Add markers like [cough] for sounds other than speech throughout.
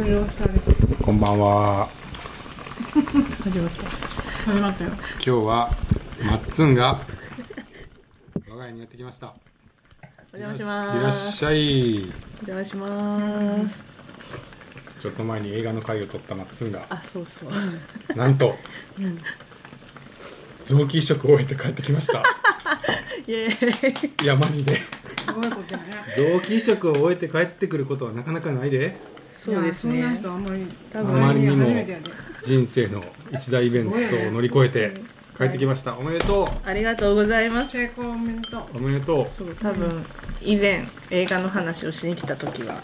こんばんは。始まった始まったよ今日はマッツンが我が家にやってきました。お邪魔しますいらっしゃい。お邪魔しますちょっと前に映画の回を撮ったマッツンがあそうそうなんとうん臓器移植を終えて帰ってきました。[laughs] いやマジで。臓器移植を終えて帰ってくることはなかなかないで。そうですね人あんまり多あまりにも人生の一大イベントを乗り越えて帰ってきました。おめでとありがとうございます成功おめでとうう。おめでとう。そう多分以前映画の話をしに来た時は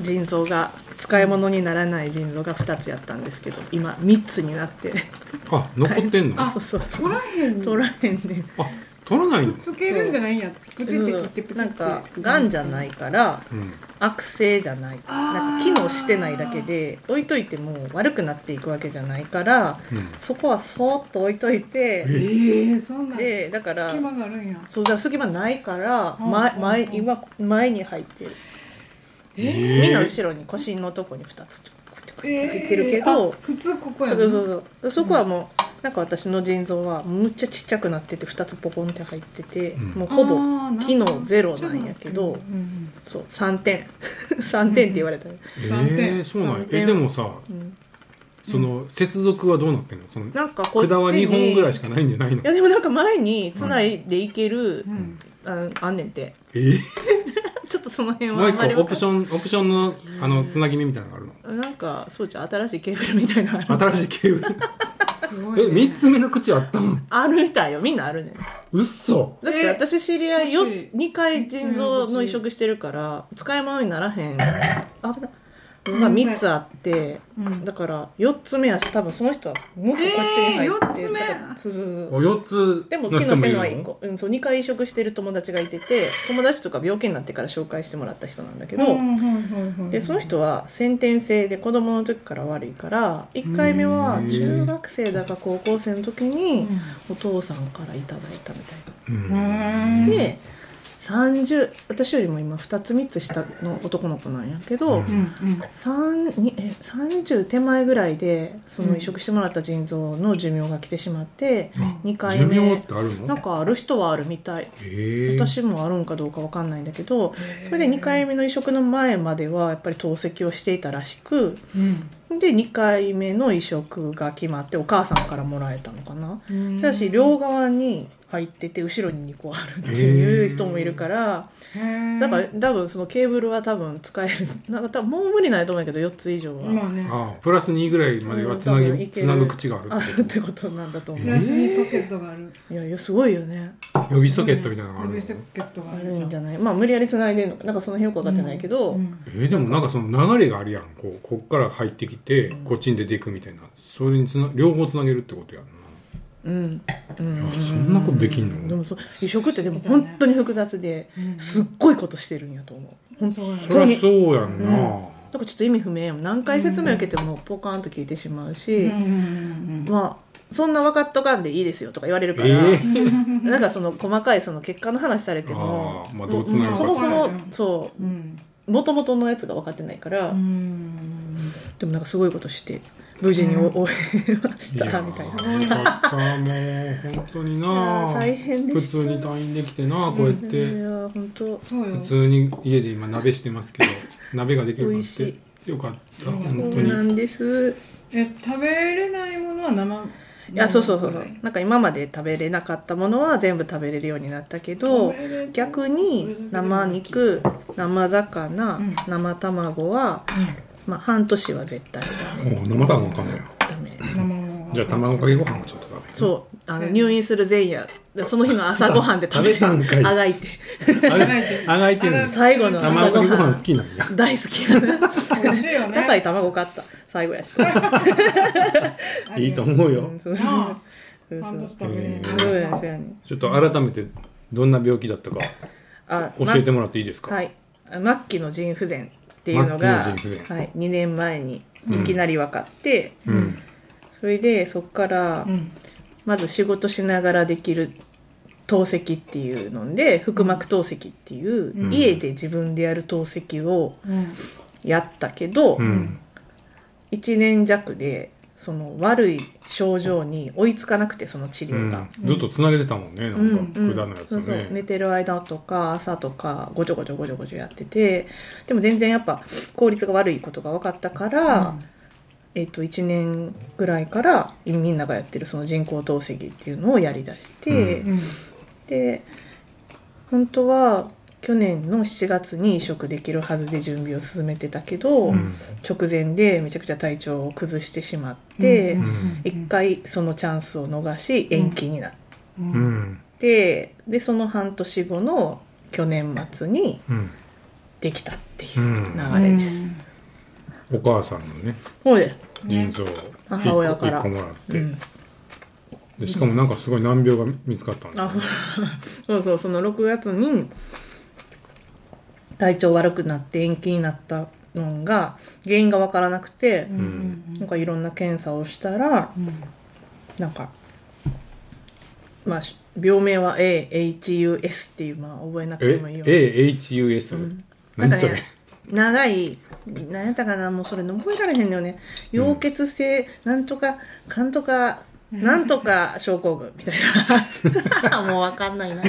腎臓が使い物にならない腎臓が2つやったんですけど今3つになってあ残ってんの？あ [laughs] そうそうそう取らへん取らへんねあ取らないの？つけるんじゃないんやプチって切ってプチってなんかがんじゃないからうん。悪性じゃない。なんか機能してないだけで置いといても悪くなっていくわけじゃないからうん。そこはそーっと置いといてええそんなでだから隙間があるんや。そうだから隙間ないからうん。前うん前今前に入ってる。えー。みんな後ろに腰のとこに2つこうやってこうやって入ってるけど、あ普通ここそうやそうそう。そこはもうなんか私の腎臓はむっちゃちっちゃくなってて2つポコンって入ってて、うん。もうほぼ機能ゼロなんやけどうんそう3点。[laughs] 3点って言われた。ら、え三点。ー、そうなんや。えでもさうん。その接続はどうなってんの？そのなんかこっち管は2本ぐらいしかかないんじゃないの？いやでもなんか前につないでいける、うん。ああんねんて。えー、[laughs] ちょっとその辺はもうオプションオプションのあのつなぎ目みたいなのがあるの？なんかそうじゃん。新しいケーブルみたいなのある新しいケーブルすごいね。え三つ目の口あったの？あるみたいよ。みんなあるね。んうっそだって私知り合いよ欲しい。2回腎臓の移植してるから使い物にならへん。あ危ないが3つあってうん。だから4つ目やし多分その人はもっとこっちに入って、えー四つ目だからそうそうそう。お4つでもの機能してるのは人もいる1個、うん、そう2回移植してる友達がいてて友達とか病気になってから紹介してもらった人なんだけど、うんうんうんうん。でその人は先天性で子供の時から悪いから1回目は中学生だか高校生の時にお父さんからいただいたみたいな。うん。うん。で30私よりも今2つ3つ下の男の子なんやけど、うん。うんうん。3にえ30手前ぐらいでその移植してもらった腎臓の寿命が来てしまって、2回寿命目ってあるの？なんかある人はあるみたい。私もあるんかどうかわかんないんだけどそれで2回目の移植の前まではやっぱり透析をしていたらしくうん。で2回目の移植が決まってお母さんからもらえたのかな。うん。ただし両側に入ってて後ろに2個あるっていう人もいるからだから多分そのケーブルは多分使えるなんか多分もう無理ないと思うけど4つ以上は。まあね。あプラス2ぐらいまではつなぎつなぐ口があるあってるってこと。なんだと思うプラスにソケットがある。いやいやすごいよね。予備ソケットみたいなのがあるの？予備ソケットがああるるんじゃない？まあ無理やり繋いでんのかなんかその辺よく分かってないけど、うんえーでもなんかその流れがあるやん。こうこっから入ってきてこっちに出ていくみたいな。それにつな両方つなげるってことやんなうん、うん。そんなことできんの？でもそう移植ってでも本当に複雑でうん。すっごいことしてるんやと思う。ほんそうやねそりゃそうやんな、うん。だからちょっと意味不明やもん何回説明受けてもポカーンと聞いてしまうし、うんうんまあそんな分かっとかんでいいですよとか言われるから、えうんうんなんかその細かいその結果の話されてもまあどうつながるかそもそもうん。そう。もともとのやつが分かってないから、うん。でもなんかすごいことして無事にうん。終えましたいやみたいな。ーよかったもう本当にな。ー大変で普通に退院できてなこうやっいてや本当。そうよ。普通に家で今鍋してますけど [laughs] 鍋ができるようっ美味てよかったうん本そう当に。なんです。え食べれないものは生いやそうそうそう。なんか今まで食べれなかったものは全部食べれるようになったけど逆に生肉生魚、うん。生卵は、まあ、半年は絶対ダメ。お生卵あかんのよ。ダメ。じゃあ卵かけご飯はちょっとダメそう。あの入院する前夜。その日の朝ごはんで食べて食べたんかいあがいて。あがいて。あがいて最後の朝卵かけごごはん飯好きなんや。大好きやな。高い卵買った。最後やし。いいと思うよ。うん。そうそう。ちょっと改めてどんな病気だったかあ教えてもらっていいですか、はい、末期の腎不全っていうのが、はい、2年前にいきなり分かって、うん。それでそこからうん。まず仕事しながらできる透析っていうので腹膜透析っていう、うん。家で自分でやる透析をうん。やったけど、うん。1年弱でその悪い症状に追いつかなくてその治う療が。ん。ずっとつなげてたもんねなんかうん。管のやつをそうそう。寝ねてる間とか朝とかごちょごちょごちょごちょやっててでも全然やっぱ効率が悪いことが分かったから、えっと1年ぐらいからみんながやってるその人工透析っていうのをやりだして、うん。で本当は去年の7月に移植できるはずで準備を進めてたけど、うん。直前でめちゃくちゃ体調を崩してしまって、ん。一回そのチャンスを逃し延期になっううん。ん。てでその半年後の去年末にうん。できたっていううん流れです。お母さんのね腎臓を母親から。1個もらって。うん、でしかもなんかすごい難病が見つかったんだあそうそう。その6月に体調悪くなって延期になったのが原因が分からなくて、うん。なんかいろんな検査をしたらうん。なんかまあし病名は AHUS っていうまあ覚えなくてもいいよ、え AHUS、うんなん。何それ、かね長い何やったかなもうそれ覚えられへんのよね。溶血性なんとかかんとかなんとか症候群みたいな。[laughs] もうわかんないな。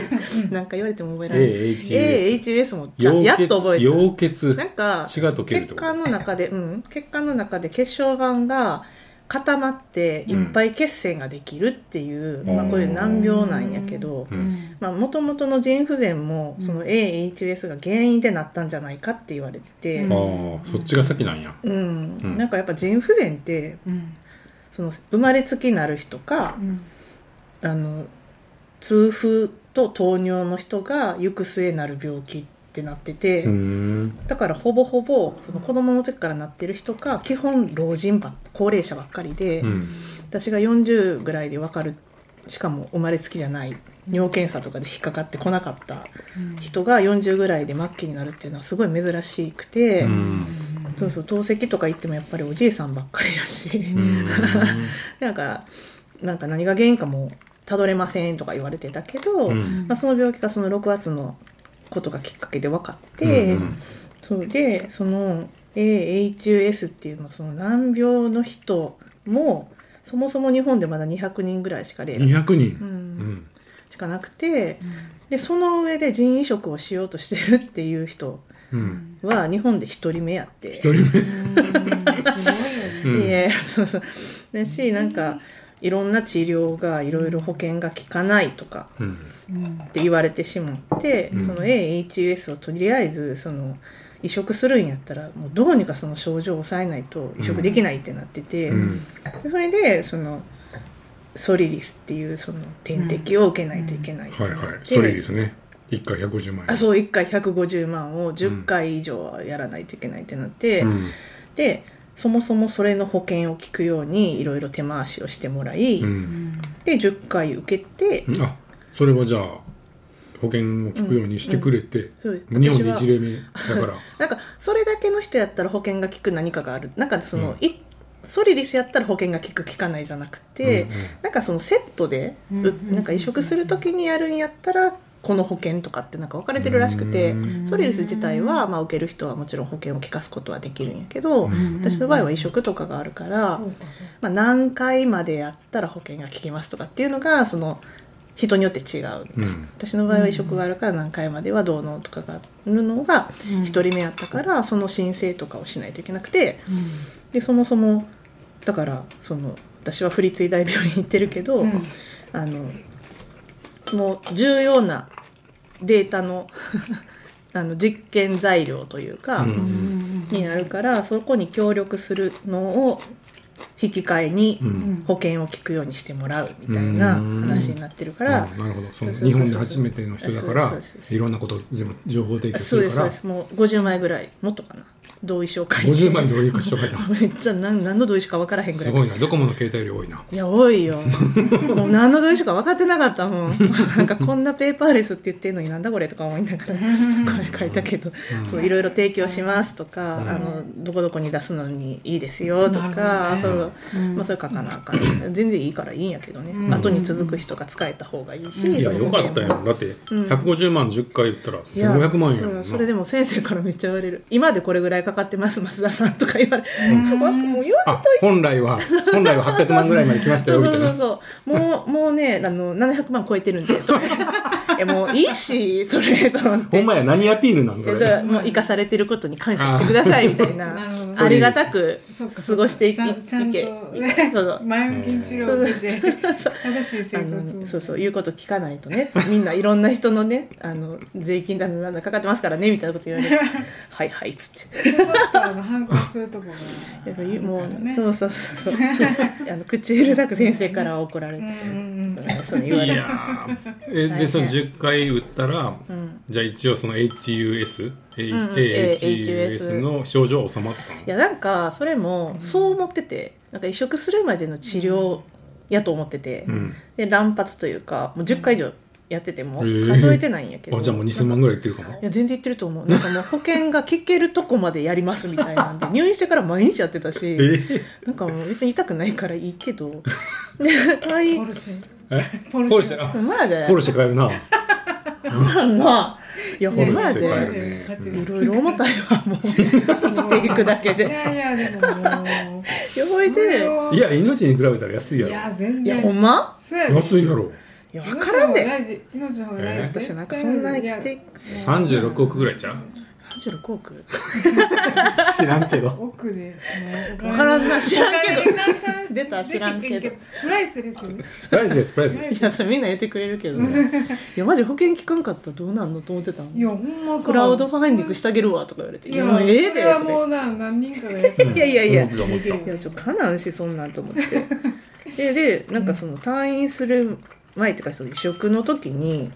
なんか言われても覚えられない。AHUS AHUS もじゃやっと覚えた。溶血。なんか血が溶けるってこ。と血管の中で、うん、血管の中で血小板が固まっていっぱい血栓ができるっていう、うん。まあ、こういう難病なんやけどうん。もともとの腎不全もその AHS が原因でなったんじゃないかって言われてて、うんああそっちが先なんや。うん。うん。なんかやっぱ腎不全ってうんその生まれつきなる人かうんあの痛風と糖尿の人が行く末なる病気ってなってて、だからほぼほぼその子供の時からなってる人か基本老人ばっ高齢者ばっかりで、うん。私が40ぐらいで分かるしかも生まれつきじゃない尿検査とかで引っかかってこなかった人が40ぐらいで末期になるっていうのはすごい珍しくて、うんそうそう透析とか行ってもやっぱりおじいさんばっかりやし、[laughs] なんかなんか何が原因かもたどれませんとか言われてたけど、うん。まあ、その病気がその6月のことがきっかけで分かって、うんそうでその AHS っていうのはその難病の人もそもそも日本でまだ200人ぐらいしか例が、200人。う、うん。んしかなくてでその上で腎移植をしようとしてるっていう人うんは日本で1人目やって。一人目いようん。いえそうそうだしなん。かいろん。な治療がいろいろ保険が効かないとかって言われてしまって、うん。その AHUS をとりあえずその移植するん。やったらもうどうにかその症状を抑えないと移植できないってなってて、うん。でそれでそのソリリスっていうその点滴を受けないといけないってはいなって、はいそれいいですね1回150万円。あそう1回150万を10回以上はやらないといけないってなって、うん。でそもそもそれの保険を聞くようにいろいろ手回しをしてもらい、うん。で10回受けて、あそれはじゃあ保険を聞くようにしてくれて、そうです。日本で私は一例目だから。[laughs] なんかそれだけの人やったら保険が効く何かがある。なんかその、うん。いソリリスやったら保険が効く効かないじゃなくて、うんうん。なんかそのセットで、うんうなんか移植する時にやるんやったらこの保険とかってなんか分かれてるらしくて、うん。ソリリス自体は、まあ、受ける人はもちろん保険を効かすことはできるんやけど、うん。私の場合は移植とかがあるから、まあ、何回までやったら保険が効きますとかっていうのがその人によって違ううん。私の場合は移植があるから何回まではどうのとかがあるのがそうか1人目やったからその申請とかをしないといけなくてうん。でそもそもだからその私は府立医大病院行ってるけど、うん。あのもう重要なデータの [laughs] あの実験材料というか、うん。うんになるからそこに協力するのを引き換えにうん。保険を聞くようにしてもらうみたいな話になってるから。あなるほど。その日本で初めての人だからいろんなことを全部情報提供すそうですそうるからです。もう50枚ぐらいもっとかな同意書書いて。50枚どういうかしとかいなめっちゃ何何の同意書か分からへんぐらい。すごいな。ドコモの携帯より多いな。いや多いよ。もう何の同意書か分かってなかったもん。[laughs] なんかこんなペーパーレスって言ってるのになんだこれとか思いながらこれ書いたけどいろいろ提供しますとか、うん。あのどこどこに出すのにいいですよとか、ね。そううん。まあ、それ書かなあかん。全然いいからいいんやけどね、うん。後に続く人が使えた方がいいし、うん。いやよかったやん。だってうん150万10回言ったらいや1500万円んそれでも先生からめっちゃ言われる。今でこれぐらいかかかってます増田さんとか言われうん。わもう言わあ本来は本来は800万ぐらいまで来ましたそうよみたいなそう。そうそうもうもうねあの700万超えてるんでとか [laughs] えもういいしそれとほんまや何アピールなんそれ。もう生かされてることに感謝してくださいみたいな。[laughs] ありがたく過ごしていけねそうそう。前向きに治療を受けて正しい生あ活そうそう言うこと聞かないとね。みんないろんな人のねあの税金だのなんだかかってますからねみたいなこと言われて「[laughs] はいはい」っつってちょっとあの反抗するとこがやっぱ言うもう、そうそうそう。そうあの口うるさく先生からは怒られて、うんうん。うんそう言われていやーえでその10回打ったらうん。じゃあ一応その HUS、うんうん。AHUS の症状は収まったの？いやなんかそれもそう思っててなんか移植するまでの治療やと思ってて、うん。で乱発というかもう10回以上やってても数えてないんやけど、あじゃあもう2000万ぐらいいってるかないや全然言ってると思う。なんかもう保険が聞けるとこまでやりますみたいなんで [laughs] 入院してから毎日やってたしえーなんかもう別に痛くないからいいけどで退院ポルシェ。え？ポルポルシェ？あほんまやで。ポルシェ買えるな。なんないやほんまやで。いろいろ重たいわもう。生きていくだけいでやいやでももう。やばいでそいや命に比べたら安いれをいやや全いや然ほんま？そうやで。ろ安いやろいや分からんで。命の方が私なんかそんな生きて36億ぐらいちゃう？36億？[laughs] 知らんけど。奥で。わからんな。知らんけど。出た知らんけど。プライスですよね。プライスですプライスです。いやそれみんな言ってくれるけどさ。いやマジ保険聞かんかったらどうなんのと思ってたの？いやほんまさクラウドファインディングしてあげるわとか言われて「いやもうええで」それはもうな何人かがやってる。いやいやいや。いやちょっとかなんしそんなんと思って。[laughs] ででなんかその退院する前っていうかその移植の時に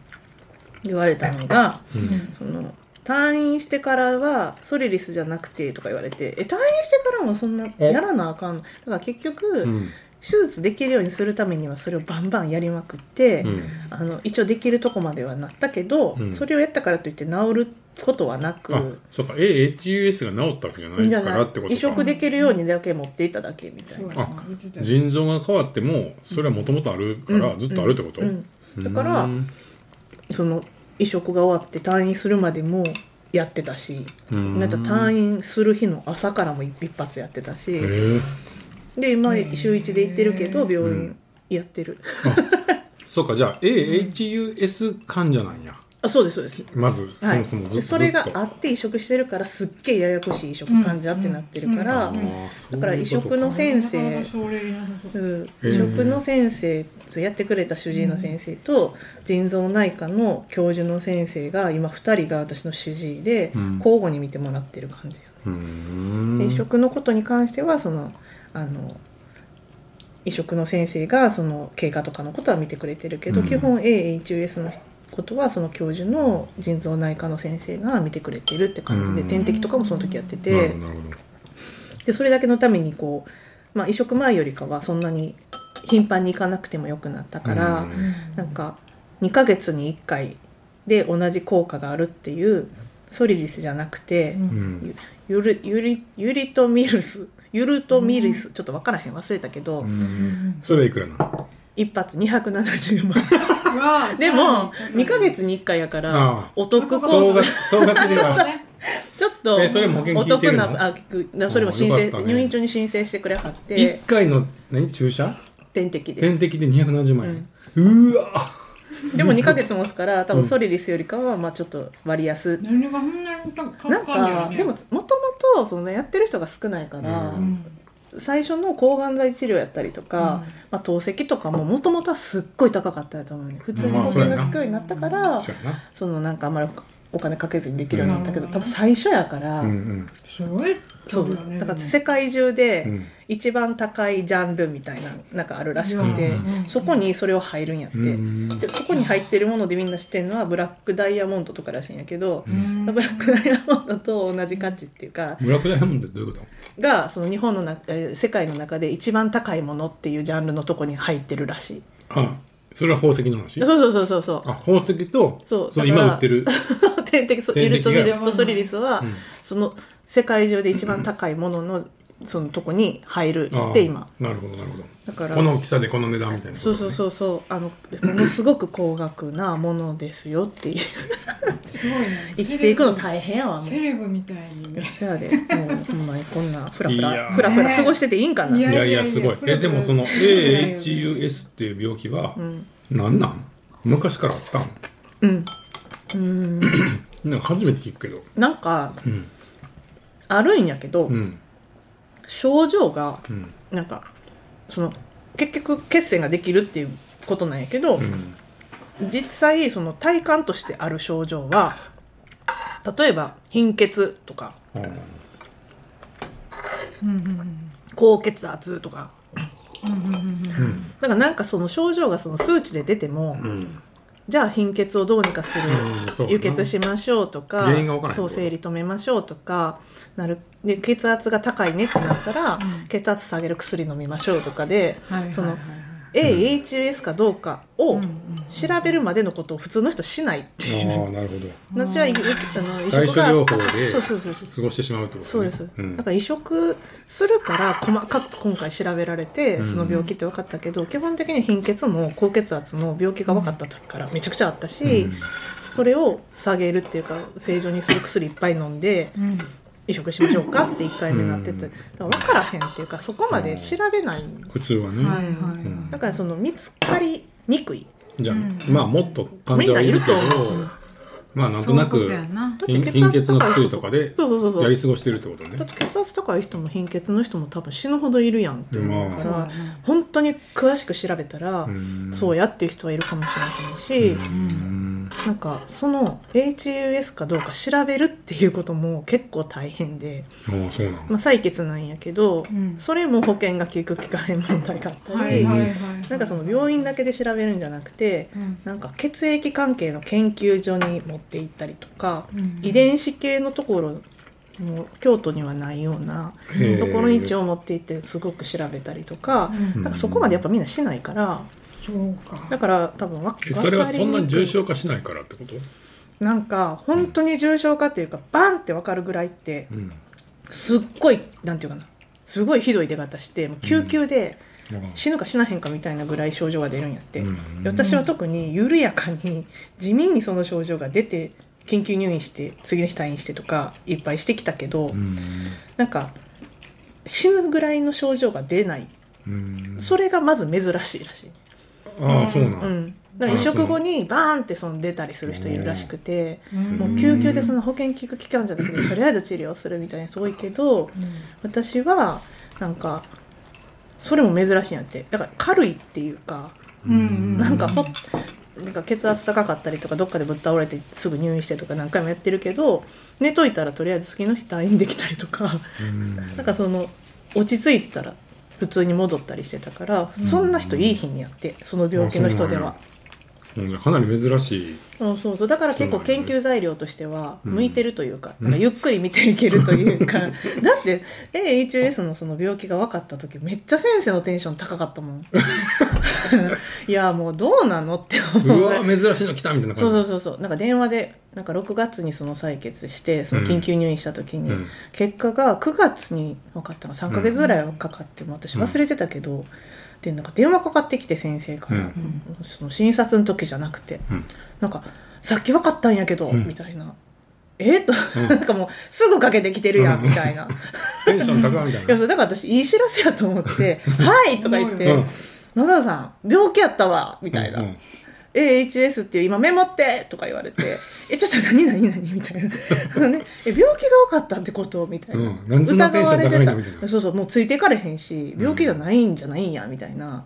言われたのがうん。その退院してからはソリリスじゃなくてとか言われてえ退院してからもそんなやらなあかんの？だから結局、うん手術できるようにするためにはそれをバンバンやりまくって、うん。あの一応できるとこまではなったけど、うん。それをやったからといって治ることはなくあそうか。AHUS が治ったわけじゃないからってことか。移植できるようにだけ持っていただけみたいな。そうやな。言ってたよ腎臓が変わってもそれはもともとあるからうん。ずっとあるってこと、うん。だからうんその移植が終わって退院するまでもやってたし、うん。なんか退院する日の朝からも一発やってたし、へえで今週1で行ってるけど病院やってる、そうかじゃあ AHUS 患者なんや。あそうですそうです。まずそはい。もそもず,、でそれがあって移植してるからすっげえややこしい移植患者ってなってるから、だから移植の先生移植の先生やってくれた主治医の先生と腎臓内科の教授の先生が今2人が私の主治医でうん。交互に見てもらってる感じ、移植のことに関してはそのあの移植の先生がその経過とかのことは見てくれてるけど、うん。基本 AHUS のことはその教授の腎臓内科の先生が見てくれてるって感じで、うん。点滴とかもその時やっててでそれだけのためにこう、まあ、移植前よりかはそんなに頻繁に行かなくてもよくなったから、うん。なんか2ヶ月に1回で同じ効果があるっていうソリリスじゃなくて、うん。ユルユリユリトミルスユルトミルス、ちょっと分からへん。忘れたけど、うん。それいくらなの？一発270万。でも2ヶ月月に1回やからあお得コ総額ース。総額では。[laughs] ちょっとえそれも保険お得効いてるの？なあそれも申請、ね入院中に申請してくれはって。1回の何注射？点滴で、点滴で270万う円ん、うわ [laughs] でも2ヶ月持つから多うん。分ソリリスよりかはまあちょっと割安。何がそんなんかでももともとそのやってる人が少ないから、ううん。最初の抗がん剤治療やったりとか、まあ、透析とかももともとはすっごい高かったと思うね。普通に保険が効くようになったから、そのなんかあんまりお金かけずにできるようになったけど、うん多分最初やから、うんうん。すごいそうだから世界中でうん。一番高いジャンルみたいななんかあるらしくて、うんそこにそれを入るんやって、うんでそこに入ってるものでみんな知ってるのはブラックダイヤモンドとからしいんやけど、うん。ブラックダイヤモンドと同じ価値っていうかブラックダイヤモンドってどういうこと？がその日本の中えー世界の中で一番高いものっていうジャンルのとこに入ってるらしい。あそれは宝石の話？そうそうそうそうそう。あ宝石とそうだから今売ってる、[laughs] 点滴そうイルトミルスとソリリスは、うん。その世界中で一番高いもののそのとこに入るって今。なるほどなるほど。だからこの大きさでこの値段みたいなね、そうそうそうそう。あのものすごく高額なものですよっていう。すごいね。生きていくの大変やわもう。セレブみたいに。ねそやで。もうほんまにこんなフラフラフラフラ過ごしてていいんかな、いやいやいやすごい。えでもその AHUS っていう病気はうん。何なん昔からあったん。うん。うん。なんか初めて聞くけど。なんかうん。あるんやけど、うん症状がうん。なんかその結局血栓ができるっていうことなんやけど、うん。実際その体感としてある症状は例えば貧血とか高血圧とか。だからなんかその症状がその数値で出ても、うんじゃあ貧血をどうにかする、輸血しましょうとかそう生理止めましょうとかなる。で血圧が高いねってなったら、うん。血圧下げる薬飲みましょうとかでそのはいはいはい。はい AHS かどうかをうんうん調べるまでのことを普通の人しないっていう、ああなるほど。私はゆあの移対処植が療法でそうそうそうそう。過ごしてしまうってことね。そうです、ん。だから移植するから細かく今回調べられてうん。その病気って分かったけど、基本的に貧血も高血圧も病気が分かった時からめちゃくちゃあったし、うん。それを下げるっていうか正常にする薬いっぱい飲んでうん移植しましょうかって1回目なってて、うん。だから分からへんっていうかそこまで調べない普通はね、はいはい。うん。だからその見つかりにくい。じゃあ、うん。まあもっと患者はいるけどみんないると思うまあなんとなく貧貧血の薬とかでやり過ごしてるってことね。だって血圧高い人も貧血の人も多分死ぬほどいるやんって。思うから、やね本当に詳しく調べたら、そうややっていう人はいるかもしれないし、うん。なんかその HUS かどうか調べるっていうことも結構大変で、ああそうなんだ。まあ、採血なんやけど、うん。それも保険が効く効かへん問題があったり、はいはいはいなんかその病院だけで調べるんじゃなくてうん。なんか血液関係の研究所に持って行ったりとか、うん。遺伝子系のところも京都にはないようなところに一応持って行ってすごく調べたりとか,、うん。なんかそこまでやっぱみんなしないからそうか。だから多分わえそれは分かりにくいそんな重症化しないからってこと？なんか本当に重症化っていうかバンって分かるぐらいってうん。すっごいなんていうかなすごいひどい出方してもう救急でああ死ぬか死なへんかみたいなぐらい症状が出るんやって、うん。で私は特に緩やかに [laughs] 地味にその症状が出て緊急入院して次の日退院してとかいっぱいしてきたけど、うん。なんか死ぬぐらいの症状が出ない。うん。それがまず珍しいらしい、ああそうなん、うん、だから移植後にバーンってその出たりする人いるらしくてうん。もう救急でその保険効く期間じゃなくてとりあえず治療するみたいな人多いけど私はなんかそれも珍しいんやって。だから軽いっていうかうん。なんかほっなんか血圧高かったりとかどっかでぶっ倒れてすぐ入院してとか何回もやってるけど寝といたらとりあえず次の日退院できたりとかうん。なんかその落ち着いたら普通に戻ったりしてたから、うん。そんな人いい日にやってその病気の人では。うんかなり珍しい。そうそうそう。だから結構研究材料としてはうん。向いてるというか,、ゆっくり見ていけるというかだって AHS のその病気が分かった時めっちゃ先生のテンション高かったもん。[laughs] いやもうどうなのって思う。うわ珍しいの来たみたいな感じ。そうそうそうそう。なんか電話でなんか6月にその採血してその緊急入院した時に、うん。結果が9月に分かったの。3ヶ月ぐらいはかかっても私忘れてたけど、でなんか電話かかってきて先生から、うん。その診察の時じゃなくて。うん。なんか「さっき分かったんやけど」うん。みたいな「え？とうんなんかもうすぐかけてきてるやんうん。みたいな、テンション高いみたいな。いやそうだから私いい知らせやと思って「[laughs] はい」とか言ってうん「野沢さん病気やったわ」みたいな。うん AHS っていう今メモってとか言われて「[laughs] えちょっと何何何?」みたいな。ね「[laughs] え病気が分かったってこと?」みたいな、うん。なんでそんなテンション高いんだみたいな。そうそうもうついていかれへんし病気じゃないんじゃないんやみたいな、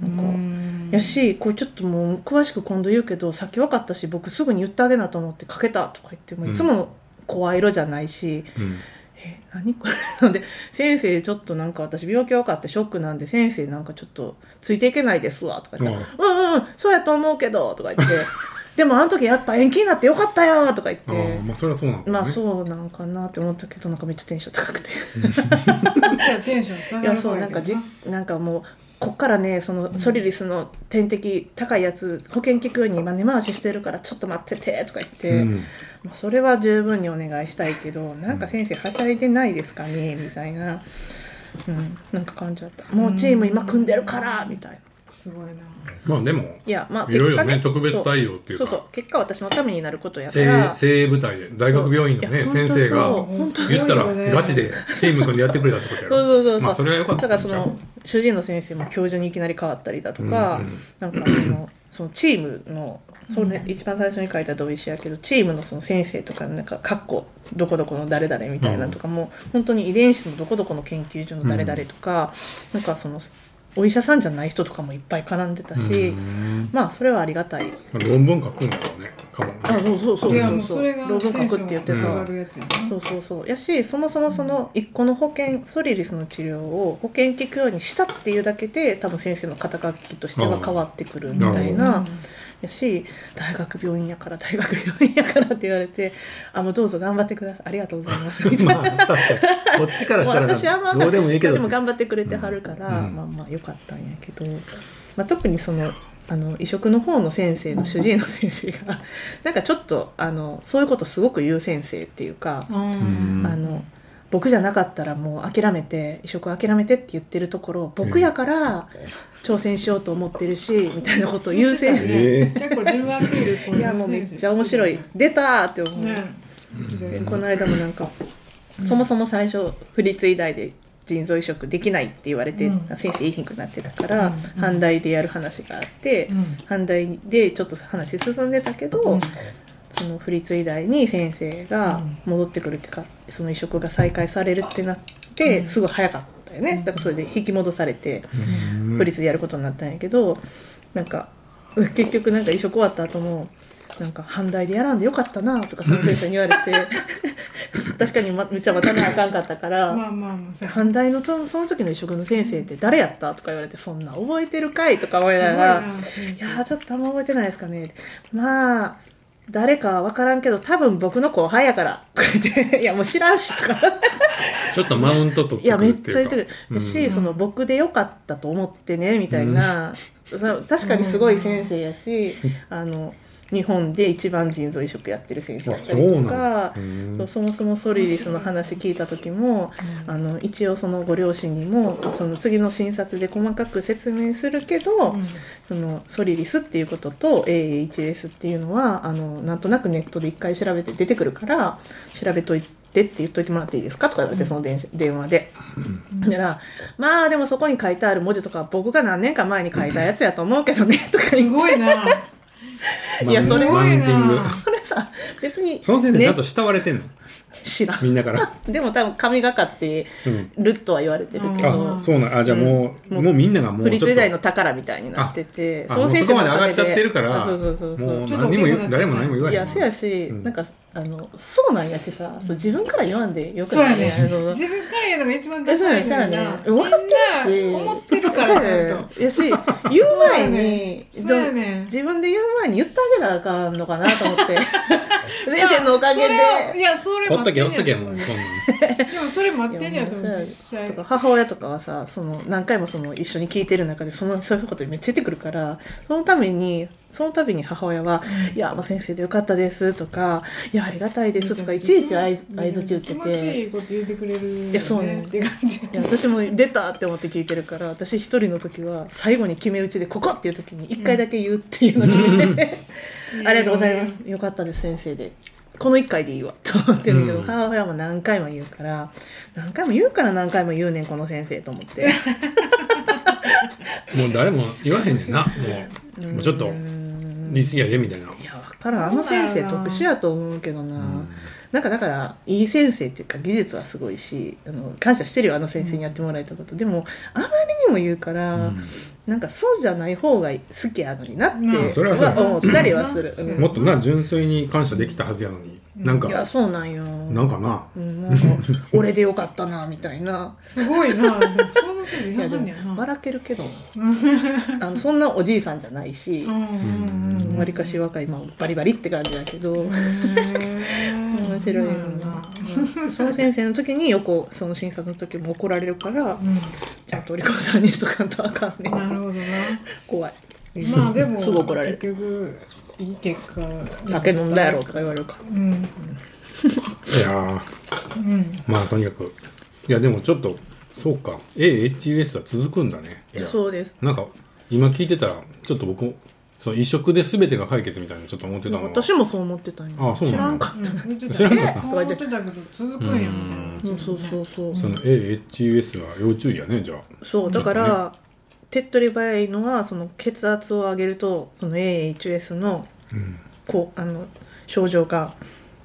なんか、うん。やしこれちょっともう詳しく今度言うけどさっき分かったし僕すぐに言ってあげなと思ってかけたとか言ってもうんいつもの声色じゃないし、うんえ何これ？[laughs] なんで先生ちょっとなんか私病気分かってショックなんで先生なんかちょっとついていけないですわとか言ったら「うんうんそうやと思うけど」とか言って「[laughs] でもあの時やっぱ延期になってよかったよ」とか言っあて。あまあそれはそうなんまあそうなんかなって思ったけどなんかめっちゃテンション高くて。[laughs] テンションいやそうなんかじなんかもうこっからねそのソリリスの点滴高いやつ保険効くに今根回ししてるからちょっと待っててとか言って、うん。もうそれは十分にお願いしたいけどなんか先生はしゃいでないですかねみたいな。うん、なんか感じだった。もうチーム今組んでるからみたいなすごいな。まあでもいやまあいろいろね特別対応っていうそうそう。か結果私のためになることやか精ら精鋭部隊で大学病院のね先生が言ったらガチでチーム組んでやってくれたってことやろ。そうそうそうまあそれは良かった。だからその主治医の先生も教授にいきなり変わったりだとか、うんうん。なんかそのそのチームのそれ一番最初に書いた同意詞やけどチームのその先生とかなんかかっこどこどこの誰々みたいなのとかも、本当に遺伝子のどこどこの研究所の誰々とか、なんかそのお医者さんじゃない人とかもいっぱい絡んでたし、うん。まあそれはありがたい。論文書くんだろうねかもね。あそうそうそうそうそう。論文書くって言ってた。テンション上がるやつやな。そうそうそう。やしそもそもその一個の保険ソリリスの治療を保険聞くようにしたっていうだけで多分先生の肩書きとしては変わってくるみたいなやし大学病院やから大学病院やからって言われてあもうどうぞ頑張ってください。ありがとうございます。みたいな。まあ確かに。こっちからしたもう私はまあらどうでもいいけど。でも頑張ってくれてはるから、うん。まあまあよかったんやけど、まあ、特にそのあの移植の方の先生の主治医の先生が [laughs] なんかちょっとあのそういうことすごく言う先生っていうか、うん。あの僕じゃなかったらもう諦めて移植諦めてって言ってるところを僕やから挑戦しようと思ってるしみたいなことを言う先生、[laughs] え結構自分アピールいやもうめっちゃ面白い。出たーって思う、ねうん。この間もなんか、そもそも最初不立医大で腎臓移植できないって言われて、うん。先生いいひんくなってたから、うん。阪大でやる話があって、うん。阪大でちょっと話進んでたけど、うんその不立医大に先生が戻ってくるっていうかその移植が再開されるってなって、うん。すごい早かったよね。だからそれで引き戻されて、うん。不立でやることになったんやけどなんか結局なんか移植終わった後もなんか阪大でやらんでよかったなとかその先生に言われて [laughs] 確かに、ま、ちゃまたねあかんかったから。まあまあまあそう阪大のそその時の移植の先生って誰やったとか言われてそんな覚えてるかいとか思いながらいないやーちょっとあんま覚えてないですかね。まあ誰か分からんけど多分僕の後輩やから。とか言っていやもう知らんしとか。ちょっとマウント取ってくいやめっちゃ言ってくる。し、うん。その僕でよかったと思ってねみたいな、そう確かにすごい先生やしあの日本で一番腎臓移植やってる先生だったりとかうんそうそもそもソリリスの話聞いた時もうん。あの一応そのご両親にもその次の診察で細かく説明するけど、うん。そのソリリスっていうことと AHS っていうのはあのなんとなくネットで一回調べて出てくるから調べといてって言っといてもらっていいですかとか言われてその電電話で。だからまあでもそこに書いてある文字とかは僕が何年か前に書いたやつやと思うけどねとかす言って。ごいな。いやそれマウンティング。これさ別にその先生ね。ちゃんと慕われてんの？知らん。みんなから、[laughs] でも多分神がかってうん、るとは言われてるけど。あそうなん。あじゃあもう、うん。もうみんながもう不ちょっと。立時代の宝みたいになっててあもうそこまで上がっちゃってるから。もう何にも誰も何も言わへん。いやせやし、うん。なんかあのそうなんやしさそう自分から言わんでよくそうやないね。自分から言うのが一番えそうやねいそうやねな。分かってるし。みんな思ってるからちゃんと。やし言う前にそうやね。自分で言う前に言ってあげなあかんのかなと思って先生のおかげで。いや、それほっとけ待ってんねやほっとけもうそんでもそれ待ってんねやと思う、実際。と。か母親とかはさその何回もその一緒に聞いてる中でそのそういうことめっちゃ言ってくるからそのためにその度に母親は「いや、まあ、先生でよかったです」とか「いやありがたいです」とかいちいち相相づち打って気持ちいて。いこと言ってくれるよねいやそう。ねって感じ。いや私も出たって思って聞いてるから私一人の時は最後に決め打ちで「ここ!」っていう時に一回だけ言うっていうのを決めてて「[laughs] ありがとうございます。よかったです先生で。この1回でいいわ」と思ってるけど、うん。母親も何回も言うから何回も言うから何回も言うねんこの先生と思って。[laughs] [laughs] もう誰も言わへんねんなもうもうちょっとうん。言い過ぎやでみたいな、いや分からん。あの先生特殊やと思うけどな、うん。なんかだからいい先生っていうか技術はすごいしあの感謝してるよあの先生にやってもらえたこと、でもあまりにも言うから、うん。なんかそうじゃない方が好きやのになって、まあそれは思ったりはする、うん。うん。もっとな純粋に感謝できたはずやのに、うんなんいやかそうなんよ。なんかな。うん、なんか俺でよかったなみたいな。すごいな。そんなこと言いやでわはんねやな。も笑けるけど。[laughs] あのそんなおじいさんじゃないしうん。うんうんわりかし若い、まあ、バリバリって感じだけど、面面白いよな、うんその先生の時によくその診察の時も怒られるからちゃんとお利口さんにしとかんとあかんねなるほどな。怖い。まあでも [laughs] すぐ怒られる。結局いい結果。酒飲んだやろとか言われるから。うん。いやー。うん。まあとにかく。いやでもちょっとそうか。AHUS は続くんだね。いやそうです。なんか今聞いてたらちょっと僕その移植で全てが解決みたいなちょっと思ってたのは。私もそう思ってたんよあそうなんだ知らんかうん知らんかった。え思ってたけど続くんやみたいなうん。そうそうそう。その AHUS は要注意やねじゃあ。そうだから、手っ取り早いのはその血圧を上げるとその AHS のうん。こうあの症状が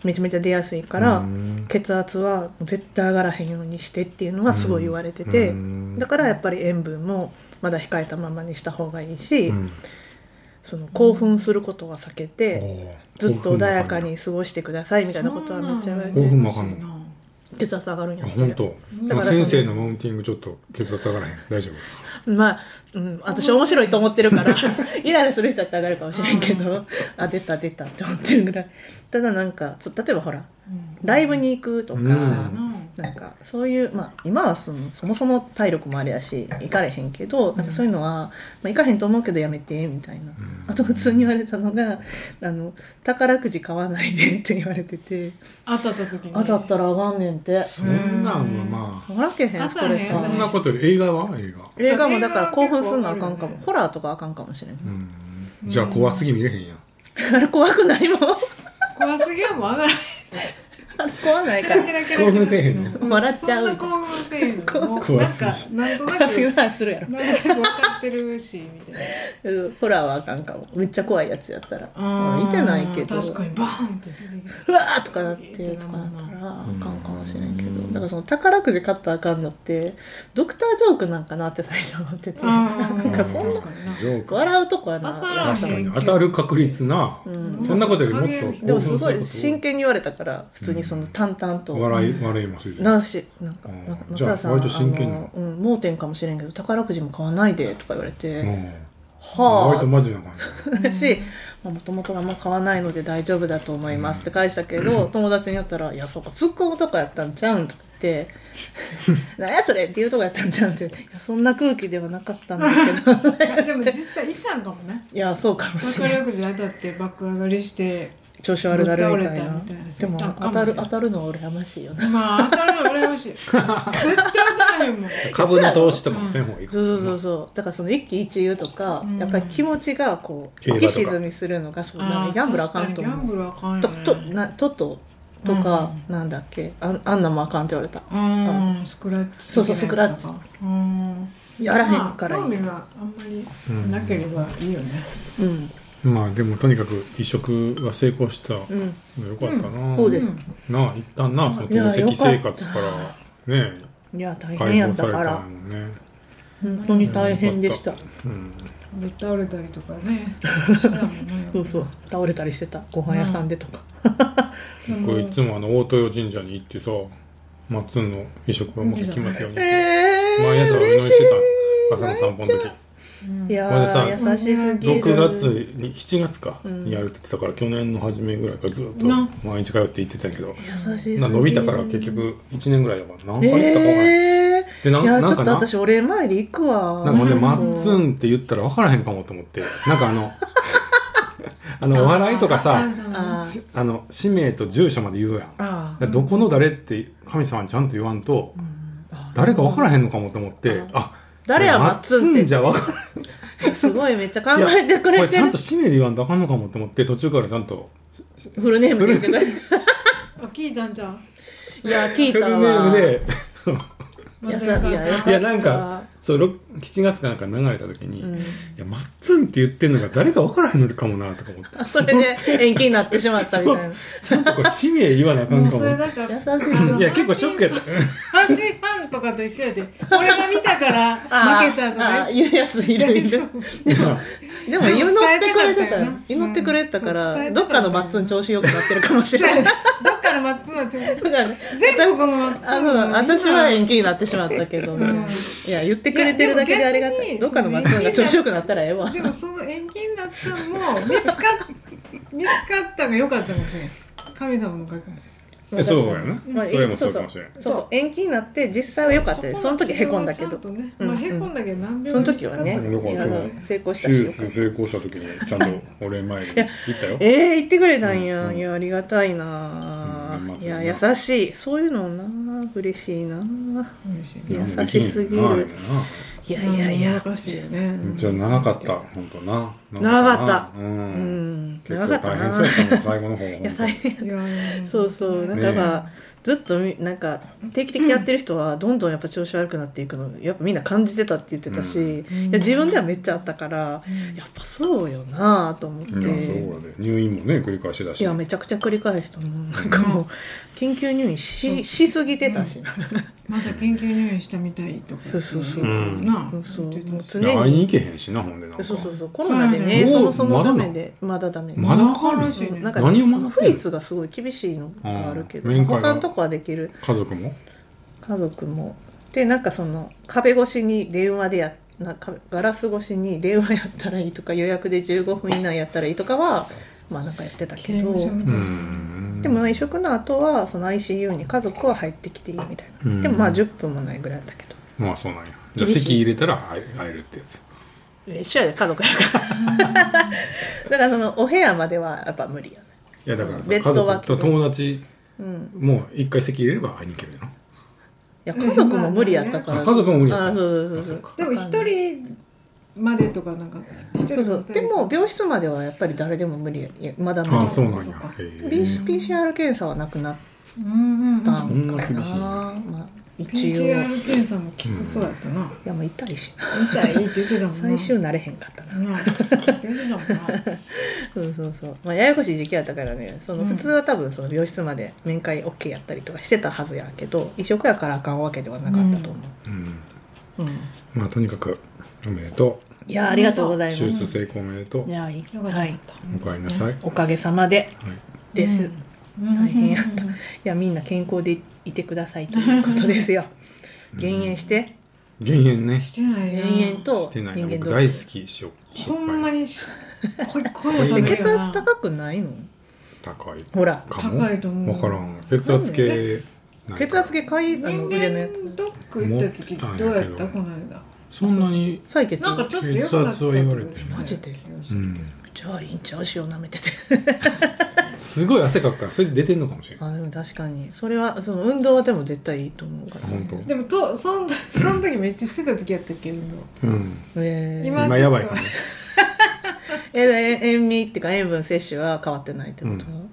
めちゃめちゃ出やすいから、うん。血圧は絶対上がらへんようにしてっていうのがすごい言われてて、うん。だからやっぱり塩分もまだ控えたままにした方がいいし、うん。その興奮することは避けて、ずっと穏やかに過ごしてくださいみたいなことはめっちゃ言われ興て奮もわかんの？血圧上がるんやあって。本当。だから先生のマウンティングちょっと血圧上がらへん。大丈まあ、うん、私面白いと思ってるから [laughs] イライラする人だって上がるかもしれんけうどあ出た出たって思ってるぐらい。ただなんかちょ例えばほらライブに行くとか、うんなんかそういうまあ今はそのそもそも体力もあれやし行かれへんけどなんかそういうのは、まあ、行かへんと思うけどやめてみたいな、夫あと普通に言われたのがあの宝くじ買わないで [laughs] って言われてて。当たった時に。当たったら上がんねんって。そんなんはま笑けへんストレスあ当たらへそんなことより映画は映画。映画もだから興奮すんのあかんかも。ホラーとかあかんかもしれん。うん。じゃあ怖すぎ見れへんやん。あ [laughs] れ怖くないもん。怖すぎはもう上がらへん。あ [laughs] れ怖ないから。[laughs] 興奮せえへんの？笑っちゃう。そんな興奮せえへんの？怖すぎ。かなんとな怖すぎくはするやろなんとなく分かってるしみたいな。うんホラーはあかんかも。めっちゃ怖いやつやったら。あーいてないけど。確かにバーンって出てきうわーとかなってとかなったらあかんかもしれんけど。だからその宝くじ買ったらあかんのってドクタージョークなんかなって最初思ってて。たなんなんかそんな笑うとこはな。当たらへん確かに当たる確率な。うん。そんなことよりもっとでもすごい真剣に言われたから普通にその淡々と。笑い笑いますよなしなんかうん。まじゃあささん割と真剣なあのうん盲点かもしれんけど宝くじも買わないでとか言われて、うん。はあ。割とマジな感じ。[laughs] しもともとあんま買わないので大丈夫だと思いますって返したけど、友達に言ったら「いやそうか突っ込むとこやったんちゃうん」とか言って [laughs]「何やそれ」っていうとこやったんちゃうんって「いやそんな空気ではなかったんだけど。でも実際いたんかもね。いやそうかもしれない宝くじ当たって爆上がりして調子悪なるみたいな。みたいな。でも当たる当たるのは羨ましいよね。まあ当たるの羨ましい。[laughs] 絶対当たらへんもん。株の投資とかもせん方がいい。かそうもそうそうそう。だからその一喜一憂とか、うん。やっぱり気持ちがこう浮き沈みするのがそうだあーねギャンブルあかんと確かにギャン思うブルあかんよとね。となトトとか、うん。なんだっけ？ああんなんもあかんって言われた。うんスクラッチ。そうそうスクラッチ。うん。やらへんからいいまあ興味があんまりなければいいよね。うんまあでもとにかく移植は成功したのうん。よかったな、そうです。んなあ一旦なその透析生活かよらねいや大変解やったから。ね。本当に大変でした。うん。ぶっ倒れたりとかね。[laughs] そうそう。倒れたりしてた。ご飯屋さんでとか、でもこれいつもあの大豊神社に行ってさマッツンの移植がうまくいきますようにえー、毎朝お祈りしてた。朝の散歩の時。うんいやこれさー優しすぎる。6月に7月かうん。にやるって言ってたから去年の初めぐらいからずっとな。毎日通って行ってたんやけど。優しすぎる。な伸びたから結局1年ぐらいだから何回行ったか分からないえでなー、いやちょっとなんかな私お礼参り行くわ。なんかほんで、うん。マッツンって言ったら分からへんかもと思って、なんかあの、[laughs] あの、お笑いとかさ、あの、氏名と住所まで言うやん。どこの誰って神様にちゃんと言わんと、誰か分からへんのかもと思って、あ、誰やマッツンって。じゃ分からすごいめっちゃ考えてくこれてる。れちゃんと氏名で言わんとあかんのかもと思って、途中からちゃんと、フルネームで言ってくれ聞いたんじゃん。いや聞いたわ。フルネームで、いやいやなんか、そう、ろ7月かなんか流れた時に、いうん。や、マッツンって言ってんのが誰か分からへんのかもなとか思って。あそれで延期になってしまったみたいな。ちゃんとこれ氏名言わなあかんも。うかも。それなんか優しいいや、結構ショックやった。阪神ファンとかと一緒やで。俺が見たから [laughs] 負けたとか言うやついるいる。[laughs] でも祈ってくれてたよ。祈ってくれてたからどっかのマッツン調子よくなってるかもしれない。どっかのマッツンはちょっとだから全国のマッツンあそうだ。私は延期になってしまったけど、うん。いや言ってくれてるだけでありがたい。どっかのマッツンが調子よくなったらええわ。でもその延期になったのも見つかっ見つかったが良かったかもしれない神様のおかげかもしれないそうやな、まあそれもそうかもしれないそう。そう延期になって実際は良かったですその時へこんだけど。ねうんまあ、へこんだけど何そ秒の時はね。成功した手し術成功した時にちゃんとお礼前行ったよ。えー、言ってくれたんや、うんいやありがたいな。うん年末いにや優しい。そういうのな嬉しいな嬉しいね。優しすぎるいやいやいや。おかしいよね。じゃあ長かった。本当な。長かった。ううん。ん結構長かったな最後の方いや大変。いやそうそう。なんかやっぱ、ずっとみなんか定期的にやってる人はどんどんやっぱ調子悪くなっていくの。やっぱみんな感じてたって言ってたし、うん。いや自分ではめっちゃあったから、うん。やっぱそうよなと思って、いやそうやで入院もね繰り返しだし。いやめちゃくちゃ繰り返したもん。なんかもう緊急入院ししすぎてたし、まだ緊急入院したみたいとかそうそうそう。うん。なそう。そう常いや会いにに行けへんしなほんでなんか。そうそうそう。コロナでね、うん。そもそもダメでまだダメ。まだわかる？しなんか何を学不立がすごい厳しいのがあるけど、他のとこはできる。家族も？家族も。でなんかその壁越しに電話でやなんかガラス越しに電話やったらいいとか予約で15分以内やったらいいとかはまあなんかやってたけど。刑務所みうたいな、んでも移植の後はその ICU に家族は入ってきていいみたいな、うん。でもまあ10分もないぐらいだけど。まあそうなんや。じゃあ席入れたら会え会えるってやつ。一緒やで家族やから。[laughs] だからそのお部屋まではやっぱ無理やね。いやだからベ家ッド脇族と友達うん。も一回席入れれば会いに行けるやろ。いや家族も無理やったから、あ家族も無理やった。あそうそうそうあでも一人までとかなんかそうそう。でも病室まではやっぱり誰でも無理まだ無理。ああそうなんや。PCR 検査はなくなっうんうんうん。たそんんかなな厳しいまあ一応。い PCR 検査もきつそうやったな、やもう痛いし。な痛いって言ってたもんな。最終なれへんかったな。[laughs] そうそうそう。まあややこしい時期やったからね。そのうん。普通は多分その病室まで面会 OK やったりとかしてたはずやけど移植やからあかんわけではなかったと思う。ん。う、うん。まあとにかくおめでといやありがとうございます。う手術成功おめでとう。いやった。はいお帰りなさい。おかげさまではい。です、いうん。大変やった。やみんな健康でいてくださいということですよ。減塩して。減塩ね。してないな。減塩としてない。人間ド大好き塩。しょほんまっにこいこいこいで血圧高くないの？高い。ほら。高いと思う。分からん。血圧計血圧計買いあの人腕のやつ。間ドック行った時どうやった？この間そんなに採血。なんかちょっと良くなってた。ってマジでう。ん。じゃあいいんちゃう塩舐めてて。すごい汗かくからそれで出てんのかもしれないあでも確かに。それはその運動はでも絶対いいと思うから、あ本当。でもとそのその時めっちゃしてた時やったっけ運動うん。えー、今今やばいかもね。[laughs] ええ塩味っていうか塩分摂取は変わってないってこと、うん。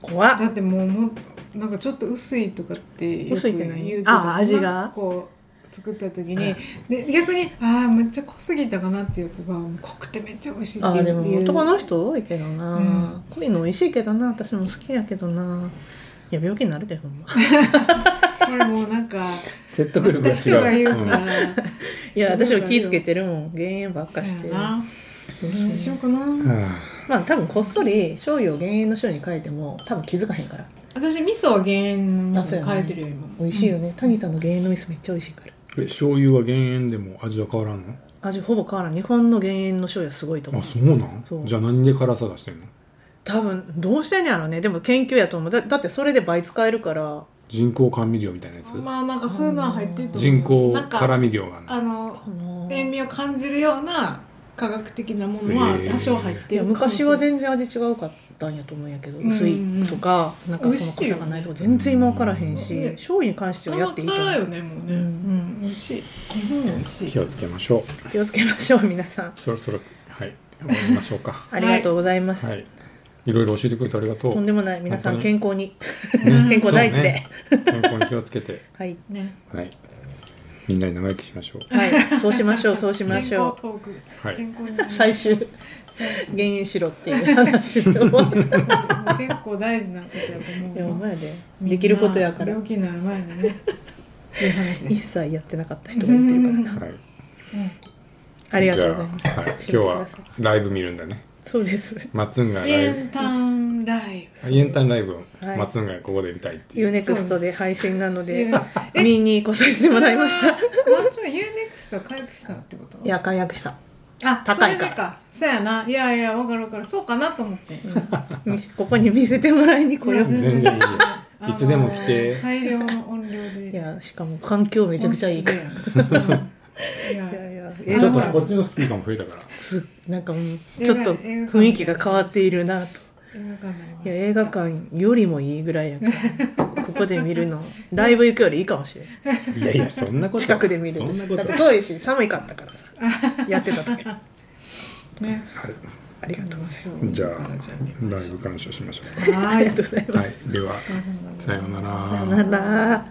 怖っ。だってもうもうなんかちょっと薄いとかってよく薄いって何言うてたあ味が？こう作った時に、で逆にああめっちゃ濃すぎたかなっていうやつが濃くてめっちゃ美味しいっていう。あでも男の人？多いけどな、うん。濃いの美味しいけどな。私も好きやけどないや病気になるでほんま。[laughs] これもうなんか説得力が違う。人が言うから、うん。いや私も気ぃつけてるもん。減塩ばっかして。そうやな。どうしようかな、はまあ多分こっそり醤油を減塩の塩に変えても多分気づかへんから。私味噌は減塩のあそうやね味噌変えてるよ今美味しいよね、タニタの減塩の味噌めっちゃ美味しいからえ醤油は減塩でも味は変わらんの？味ほぼ変わらん。日本の減塩の醤油はすごいと思う。あそうなん？そう。じゃあ何で辛さ出してんの？多分どうしてんねやろね。でも研究やと思う。だだってそれで倍使えるから。人工甘味料みたいなやつ？まあなんかそういうのは入ってると思う。人工なんか辛味料があるのあの塩味を感じるような科学的なものは多少入ってい。や昔は全然味違うかったんやと思うんやけどうん薄いとかなんかその濃さがないとか全然今分からへんしうん醤油に関してはやっていいと思辛い。ようねもうねううんん、美味しい。気をつけましょう。気をつけましょう皆さん。そろそろはい。終わりましょうか。[laughs] ありがとうございます、はい。いろいろ教えてくれてありがとう。とんでもない。皆さん健康に。ね健康第一で、ね。健康に気をつけて。[laughs] はい。ね。はい。みんなに長生きしましょう。はい。そうしましょうそうしましょ健康トーク、はい。健康に。最終減塩しろっていう話で終わった [laughs] もう結構大事なことやと思ういやおよ前でできることやから病気になる前にねいう話で一し切やってなかった人が言ってるから。なはい。ありがとうございます。じゃあはい、今日はライブ見るんだねそうですマッツンがたライエンタンライブイエンタンライブ。をはい。マッツンがここで見たいっていう、UNEXT で配信なのブでえ見に来させてもらいました。マッツン UNEXT は回復したってこと？いや解約した、あ高いから。それでか。そうやな。いやいやわかるわかる。そうかなと思って。うん。み [laughs] ここに見せてもらいに来よう。全然いいよ。いつでも来て。最良の音量で。いやしかも環境めちゃくちゃいいから。いやいやいや。あちょっとこっちのスピーカーも増えたから。すなんかうん映画ちょっと雰囲気が変わっているなといや映画館よりもいいぐらいやから [laughs] ここで見るのライブ行くよりいいかもしれないいやいやそんなこと。近くで見る。そんなこと。だって遠いし寒いかったからさ。やってた時。[laughs] ね。はい。ありがとうございます。じゃあライブ鑑賞しましょうはあ [laughs] りがとうございます。はいではさようなら。さよなら